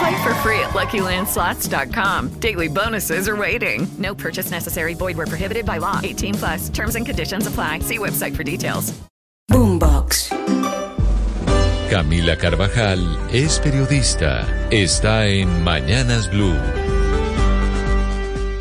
Play for free at LuckyLandSlots.com. Daily bonuses are waiting. No purchase necessary. Void were prohibited by law. 18 plus. Terms and conditions apply. See website for details. Boombox. Camila Carvajal es periodista. Está en Mañanas Blue.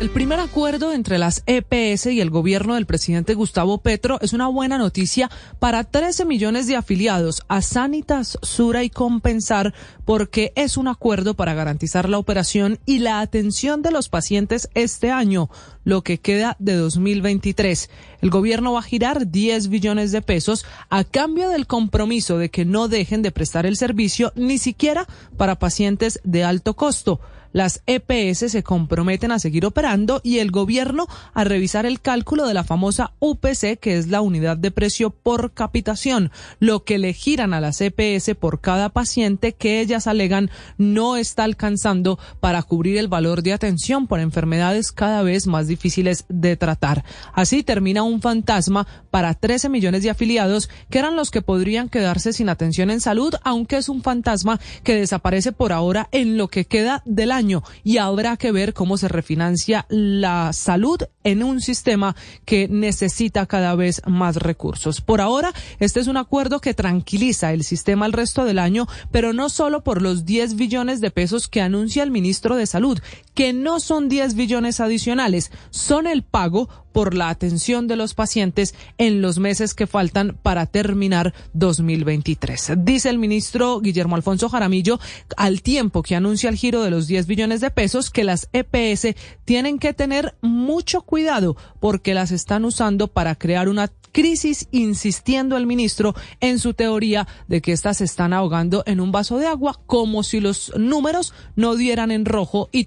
El primer acuerdo entre las EPS y el gobierno del presidente Gustavo Petro es una buena noticia para 13 millones de afiliados a Sanitas, Sura y Compensar porque es un acuerdo para garantizar la operación y la atención de los pacientes este año, lo que queda de 2023. El gobierno va a girar 10 billones de pesos a cambio del compromiso de que no dejen de prestar el servicio ni siquiera para pacientes de alto costo. Las EPS se comprometen a seguir operando y el gobierno a revisar el cálculo de la famosa UPC, que es la unidad de precio por capitación, lo que le giran a las EPS por cada paciente que ellas alegan no está alcanzando para cubrir el valor de atención por enfermedades cada vez más difíciles de tratar. Así termina un fantasma para 13 millones de afiliados que eran los que podrían quedarse sin atención en salud, aunque es un fantasma que desaparece por ahora en lo que queda del año y habrá que ver cómo se refinancia la salud en un sistema que necesita cada vez más recursos. Por ahora, este es un acuerdo que tranquiliza el sistema el resto del año, pero no solo por los 10 billones de pesos que anuncia el ministro de Salud, que no son 10 billones adicionales, son el pago por la atención de los pacientes en los meses que faltan para terminar 2023. Dice el ministro Guillermo Alfonso Jaramillo, al tiempo que anuncia el giro de los 10 billones de pesos, que las EPS tienen que tener mucho cuidado porque las están usando para crear una crisis, insistiendo el ministro en su teoría de que estas se están ahogando en un vaso de agua, como si los números no dieran en rojo y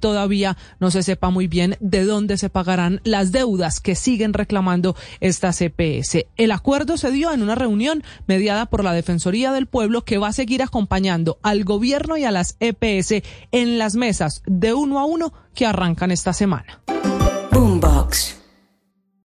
no se sepa muy bien de dónde se pagarán las deudas que siguen reclamando esta CPS. El acuerdo se dio en una reunión mediada por la Defensoría del Pueblo que va a seguir acompañando al gobierno y a las EPS en las mesas de uno a uno que arrancan esta semana. Boombox.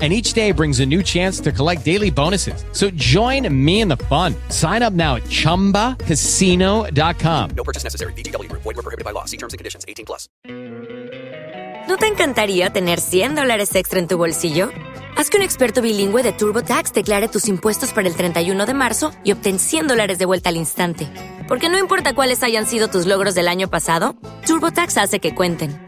and each day brings a new chance to collect daily bonuses. So join me in the fun. Sign up now at ChumbaCasino.com. No purchase necessary. BGW. Void were prohibited by law. See terms and conditions. 18 plus. ¿No te encantaría tener 100 dólares extra en tu bolsillo? Haz que un experto bilingüe de TurboTax declare tus impuestos para el 31 de marzo y obtén 100 dólares de vuelta al instante. Porque no importa cuáles hayan sido tus logros del año pasado, TurboTax hace que cuenten.